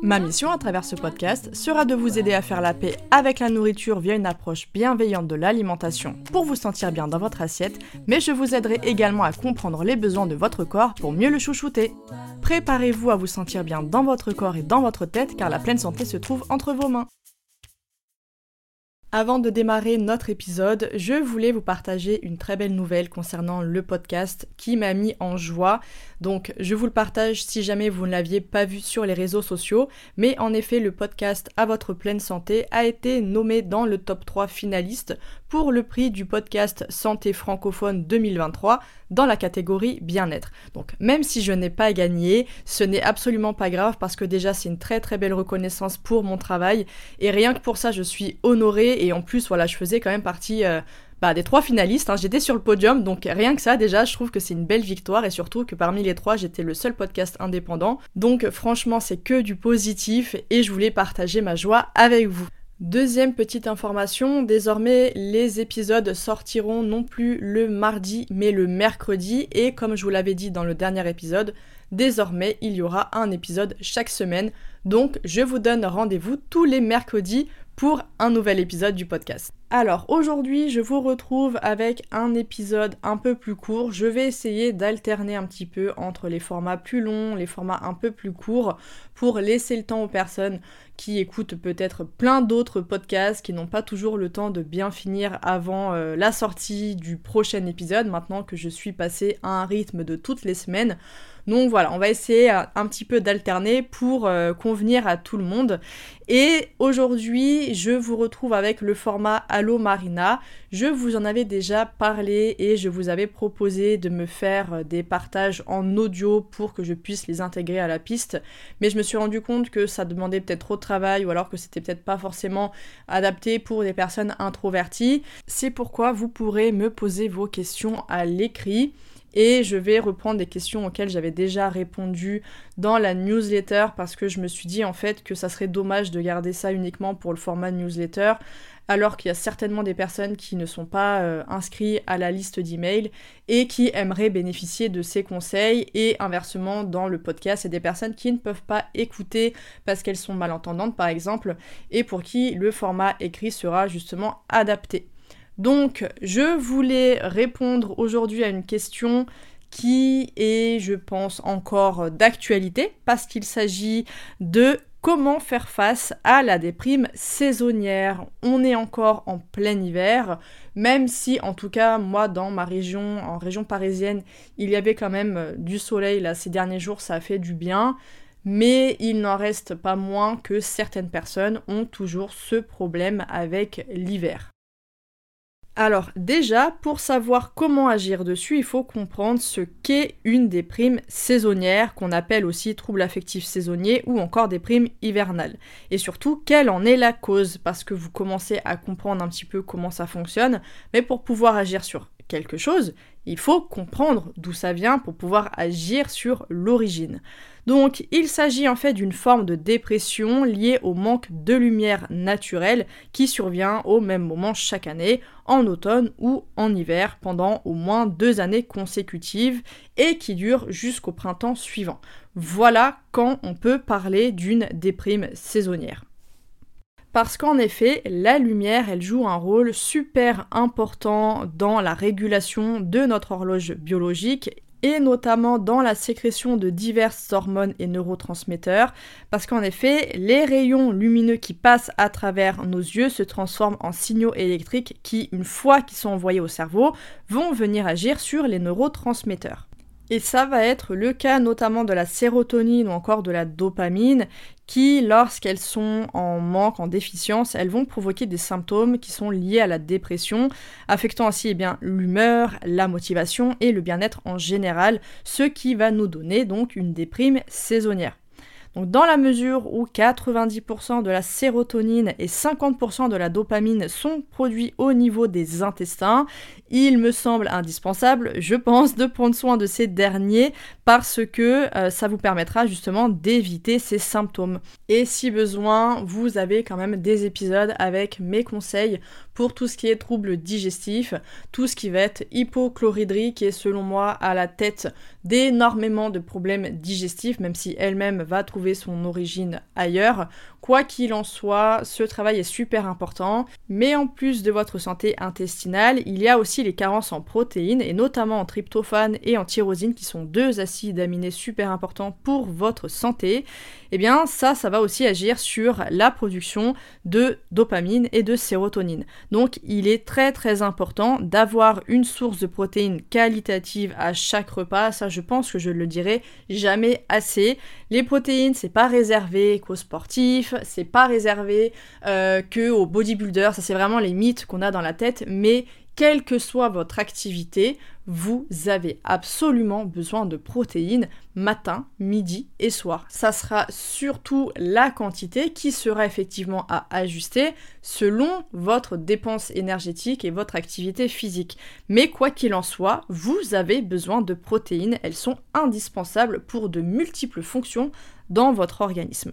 Ma mission à travers ce podcast sera de vous aider à faire la paix avec la nourriture via une approche bienveillante de l'alimentation pour vous sentir bien dans votre assiette, mais je vous aiderai également à comprendre les besoins de votre corps pour mieux le chouchouter. Préparez-vous à vous sentir bien dans votre corps et dans votre tête car la pleine santé se trouve entre vos mains. Avant de démarrer notre épisode, je voulais vous partager une très belle nouvelle concernant le podcast qui m'a mis en joie. Donc je vous le partage si jamais vous ne l'aviez pas vu sur les réseaux sociaux. Mais en effet, le podcast À votre pleine santé a été nommé dans le top 3 finaliste pour le prix du podcast Santé francophone 2023 dans la catégorie bien-être. Donc même si je n'ai pas gagné, ce n'est absolument pas grave parce que déjà c'est une très très belle reconnaissance pour mon travail et rien que pour ça je suis honorée et en plus voilà je faisais quand même partie euh, bah, des trois finalistes, hein. j'étais sur le podium, donc rien que ça déjà, je trouve que c'est une belle victoire et surtout que parmi les trois, j'étais le seul podcast indépendant. Donc franchement, c'est que du positif et je voulais partager ma joie avec vous. Deuxième petite information, désormais les épisodes sortiront non plus le mardi mais le mercredi et comme je vous l'avais dit dans le dernier épisode, désormais il y aura un épisode chaque semaine. Donc je vous donne rendez-vous tous les mercredis pour un nouvel épisode du podcast. Alors aujourd'hui je vous retrouve avec un épisode un peu plus court. Je vais essayer d'alterner un petit peu entre les formats plus longs, les formats un peu plus courts pour laisser le temps aux personnes qui écoutent peut-être plein d'autres podcasts, qui n'ont pas toujours le temps de bien finir avant euh, la sortie du prochain épisode, maintenant que je suis passée à un rythme de toutes les semaines. Donc voilà, on va essayer un petit peu d'alterner pour euh, convenir à tout le monde. Et aujourd'hui, je vous retrouve avec le format Allo Marina. Je vous en avais déjà parlé et je vous avais proposé de me faire des partages en audio pour que je puisse les intégrer à la piste. Mais je me suis rendu compte que ça demandait peut-être trop de travail ou alors que c'était peut-être pas forcément adapté pour des personnes introverties. C'est pourquoi vous pourrez me poser vos questions à l'écrit et je vais reprendre des questions auxquelles j'avais déjà répondu dans la newsletter parce que je me suis dit en fait que ça serait dommage de garder ça uniquement pour le format newsletter alors qu'il y a certainement des personnes qui ne sont pas euh, inscrites à la liste d'emails et qui aimeraient bénéficier de ces conseils et inversement dans le podcast, c'est des personnes qui ne peuvent pas écouter parce qu'elles sont malentendantes par exemple et pour qui le format écrit sera justement adapté. Donc, je voulais répondre aujourd'hui à une question qui est, je pense, encore d'actualité, parce qu'il s'agit de comment faire face à la déprime saisonnière. On est encore en plein hiver, même si, en tout cas, moi, dans ma région, en région parisienne, il y avait quand même du soleil, là, ces derniers jours, ça a fait du bien. Mais il n'en reste pas moins que certaines personnes ont toujours ce problème avec l'hiver. Alors déjà, pour savoir comment agir dessus, il faut comprendre ce qu'est une déprime saisonnière, qu'on appelle aussi trouble affectif saisonnier ou encore déprime hivernale. Et surtout, quelle en est la cause, parce que vous commencez à comprendre un petit peu comment ça fonctionne, mais pour pouvoir agir sur quelque chose, il faut comprendre d'où ça vient pour pouvoir agir sur l'origine. Donc il s'agit en fait d'une forme de dépression liée au manque de lumière naturelle qui survient au même moment chaque année, en automne ou en hiver, pendant au moins deux années consécutives et qui dure jusqu'au printemps suivant. Voilà quand on peut parler d'une déprime saisonnière. Parce qu'en effet, la lumière, elle joue un rôle super important dans la régulation de notre horloge biologique et notamment dans la sécrétion de diverses hormones et neurotransmetteurs, parce qu'en effet, les rayons lumineux qui passent à travers nos yeux se transforment en signaux électriques qui, une fois qu'ils sont envoyés au cerveau, vont venir agir sur les neurotransmetteurs. Et ça va être le cas notamment de la sérotonine ou encore de la dopamine qui, lorsqu'elles sont en manque, en déficience, elles vont provoquer des symptômes qui sont liés à la dépression, affectant ainsi eh l'humeur, la motivation et le bien-être en général, ce qui va nous donner donc une déprime saisonnière. Donc dans la mesure où 90% de la sérotonine et 50% de la dopamine sont produits au niveau des intestins, il me semble indispensable, je pense, de prendre soin de ces derniers parce que euh, ça vous permettra justement d'éviter ces symptômes. Et si besoin, vous avez quand même des épisodes avec mes conseils pour tout ce qui est troubles digestifs, tout ce qui va être hypochloridrie qui est selon moi à la tête d'énormément de problèmes digestifs, même si elle-même va trouver son origine ailleurs. Quoi qu'il en soit, ce travail est super important, mais en plus de votre santé intestinale, il y a aussi les carences en protéines, et notamment en tryptophane et en tyrosine, qui sont deux acides aminés super importants pour votre santé. Et eh bien ça, ça va aussi agir sur la production de dopamine et de sérotonine. Donc il est très très important d'avoir une source de protéines qualitative à chaque repas. Ça, pense que je le dirai jamais assez. Les protéines, c'est pas réservé qu'aux sportifs, c'est pas réservé euh, que aux bodybuilders. Ça, c'est vraiment les mythes qu'on a dans la tête. Mais quelle que soit votre activité, vous avez absolument besoin de protéines matin, midi et soir. Ça sera surtout la quantité qui sera effectivement à ajuster selon votre dépense énergétique et votre activité physique. Mais quoi qu'il en soit, vous avez besoin de protéines, elles sont indispensables pour de multiples fonctions dans votre organisme.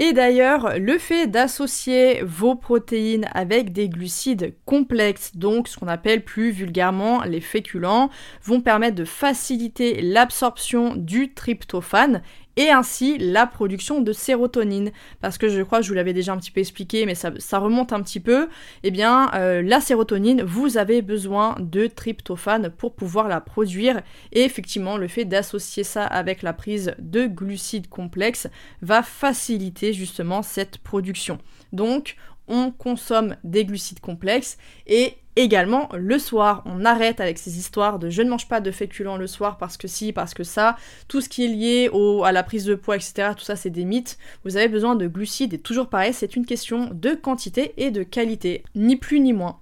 Et d'ailleurs, le fait d'associer vos protéines avec des glucides complexes, donc ce qu'on appelle plus vulgairement les féculents, vont permettre de faciliter l'absorption du tryptophane et ainsi la production de sérotonine. Parce que je crois que je vous l'avais déjà un petit peu expliqué, mais ça, remonte un petit peu. Eh bien, euh, la sérotonine, vous avez besoin de tryptophane pour pouvoir la produire. Et effectivement, le fait d'associer ça avec la prise de glucides complexes va faciliter justement cette production. Donc, on consomme des glucides complexes et également le soir. On arrête avec ces histoires de je ne mange pas de féculents le soir parce que si, parce que ça. Tout ce qui est lié au, à la prise de poids, etc., tout ça c'est des mythes. Vous avez besoin de glucides et toujours pareil, c'est une question de quantité et de qualité, ni plus ni moins.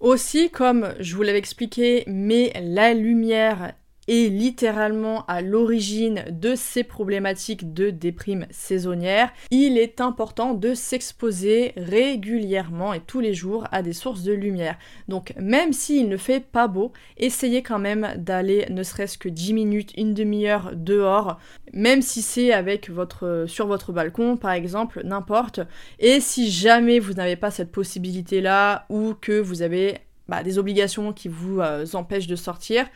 Aussi, comme je vous l'avais expliqué, mais la lumière est littéralement à l'origine de ces problématiques de déprime saisonnière, il est important de s'exposer régulièrement et tous les jours à des sources de lumière. Donc même s'il ne fait pas beau, essayez quand même d'aller ne serait-ce que 10 minutes, une demi-heure dehors, même si c'est avec votre sur votre balcon par exemple, n'importe. Et si jamais vous n'avez pas cette possibilité là ou que vous avez bah, des obligations qui vous euh, empêchent de sortir,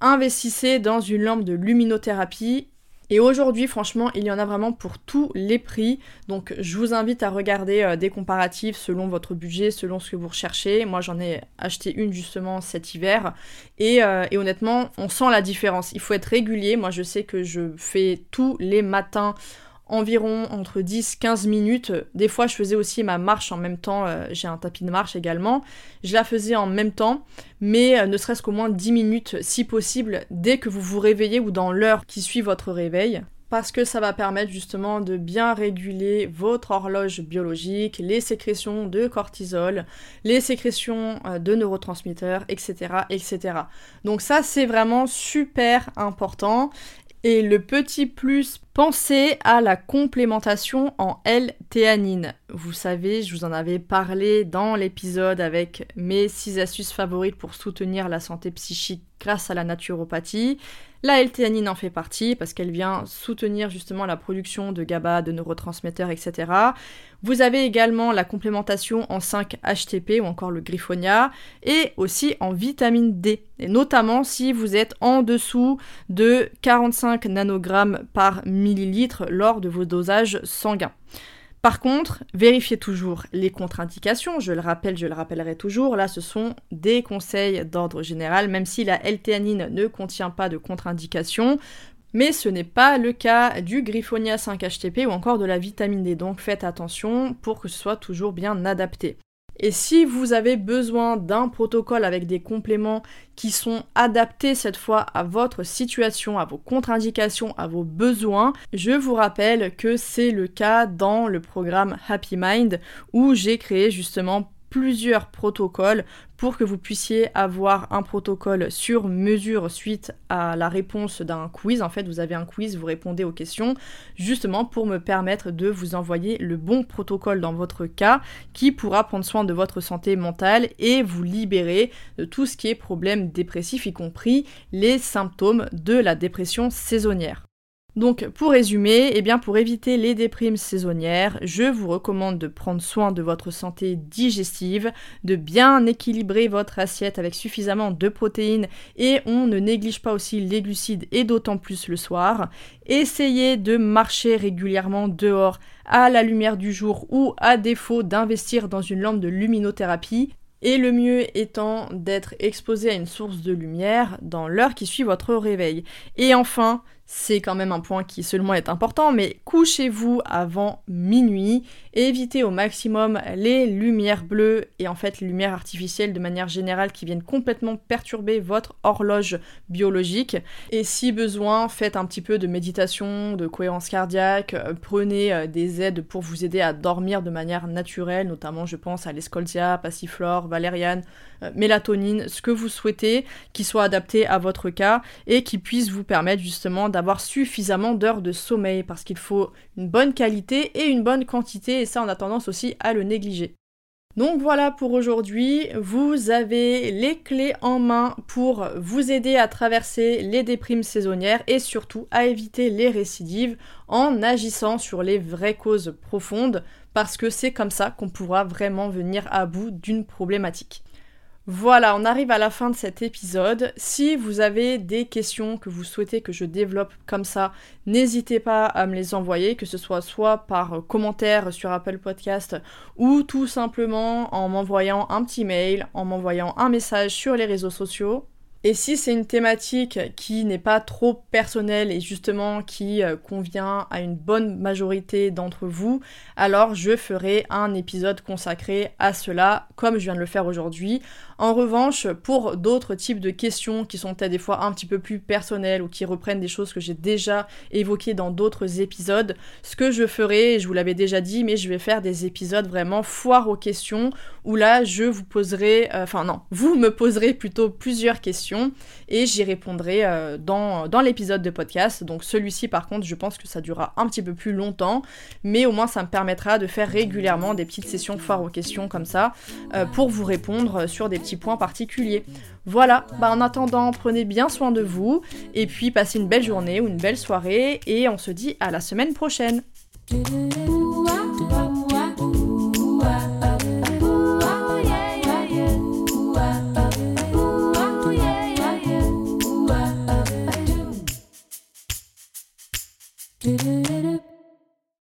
investissez dans une lampe de luminothérapie. Et aujourd'hui, franchement, il y en a vraiment pour tous les prix. Donc, je vous invite à regarder euh, des comparatifs selon votre budget, selon ce que vous recherchez. Moi, j'en ai acheté une justement cet hiver. Et, euh, et, honnêtement, on sent la différence. Il faut être régulier. Moi, je sais que je fais tous les matins environ entre 10-15 minutes. Des fois, je faisais aussi ma marche en même temps. Euh, j'ai un tapis de marche également. Je la faisais en même temps, mais euh, ne serait-ce qu'au moins 10 minutes, si possible, dès que vous vous réveillez ou dans l'heure qui suit votre réveil. Parce que ça va permettre justement de bien réguler votre horloge biologique, les sécrétions de cortisol, les sécrétions euh, de neurotransmetteurs, etc. etc. Donc ça c'est vraiment super important. Et le petit plus, pensez à la complémentation en L-théanine. Vous savez, je vous en avais parlé dans l'épisode avec mes 6 astuces favorites pour soutenir la santé psychique grâce à la naturopathie. La L-théanine en fait partie parce qu'elle vient soutenir justement la production de GABA, de neurotransmetteurs, etc. Vous avez également la complémentation en 5-HTP ou encore le griffonia et aussi en vitamine D. Et notamment si vous êtes en dessous de 45 nanogrammes par millilitre lors de vos dosages sanguins. Par contre, vérifiez toujours les contre-indications, je le rappelle, je le rappellerai toujours, là ce sont des conseils d'ordre général, même si la L-théanine ne contient pas de contre-indications, mais ce n'est pas le cas du Griffonia 5-HTP ou encore de la vitamine D, donc faites attention pour que ce soit toujours bien adapté. Et si vous avez besoin d'un protocole avec des compléments qui sont adaptés cette fois à votre situation, à vos contre-indications, à vos besoins, je vous rappelle que c'est le cas dans le programme Happy Mind où j'ai créé justement plusieurs protocoles pour que vous puissiez avoir un protocole sur mesure suite à la réponse d'un quiz. En fait, vous avez un quiz, vous répondez aux questions, justement pour me permettre de vous envoyer le bon protocole dans votre cas qui pourra prendre soin de votre santé mentale et vous libérer de tout ce qui est problème dépressif, y compris les symptômes de la dépression saisonnière. Donc pour résumer, eh bien pour éviter les déprimes saisonnières, je vous recommande de prendre soin de votre santé digestive, de bien équilibrer votre assiette avec suffisamment de protéines et on ne néglige pas aussi les glucides et d'autant plus le soir. Essayez de marcher régulièrement dehors à la lumière du jour ou à défaut d'investir dans une lampe de luminothérapie et le mieux étant d'être exposé à une source de lumière dans l'heure qui suit votre réveil. Et enfin, c'est quand même un point qui seulement est important, mais couchez-vous avant minuit, évitez au maximum les lumières bleues et en fait les lumières artificielles de manière générale qui viennent complètement perturber votre horloge biologique. Et si besoin, faites un petit peu de méditation, de cohérence cardiaque, euh, prenez euh, des aides pour vous aider à dormir de manière naturelle, notamment je pense à l'escoltia, passiflore, valériane, euh, mélatonine, ce que vous souhaitez, qui soit adapté à votre cas et qui puisse vous permettre justement d'avoir suffisamment d'heures de sommeil parce qu'il faut une bonne qualité et une bonne quantité et ça on a tendance aussi à le négliger. Donc voilà pour aujourd'hui, vous avez les clés en main pour vous aider à traverser les déprimes saisonnières et surtout à éviter les récidives en agissant sur les vraies causes profondes parce que c'est comme ça qu'on pourra vraiment venir à bout d'une problématique. Voilà, on arrive à la fin de cet épisode. Si vous avez des questions que vous souhaitez que je développe comme ça, n'hésitez pas à me les envoyer, que ce soit soit par commentaire sur Apple Podcast ou tout simplement en m'envoyant un petit mail, en m'envoyant un message sur les réseaux sociaux. Et si c'est une thématique qui n'est pas trop personnelle et justement qui euh, convient à une bonne majorité d'entre vous, alors je ferai un épisode consacré à cela, comme je viens de le faire aujourd'hui. En revanche, pour d'autres types de questions qui sont peut-être des fois un petit peu plus personnelles ou qui reprennent des choses que j'ai déjà évoquées dans d'autres épisodes, ce que je ferai, je vous l'avais déjà dit, mais je vais faire des épisodes vraiment foire aux questions où là je vous poserai, euh, enfin non, vous me poserez plutôt plusieurs questions et j'y répondrai euh, dans, l'épisode de podcast. Donc celui-ci par contre, je pense que ça durera un petit peu plus longtemps, mais au moins ça me permettra de faire régulièrement des petites sessions foire aux questions comme ça euh, pour vous répondre sur des petits points particuliers. Voilà, bah en attendant, prenez bien soin de vous, et puis passez une belle journée ou une belle soirée, et on se dit à la semaine prochaine.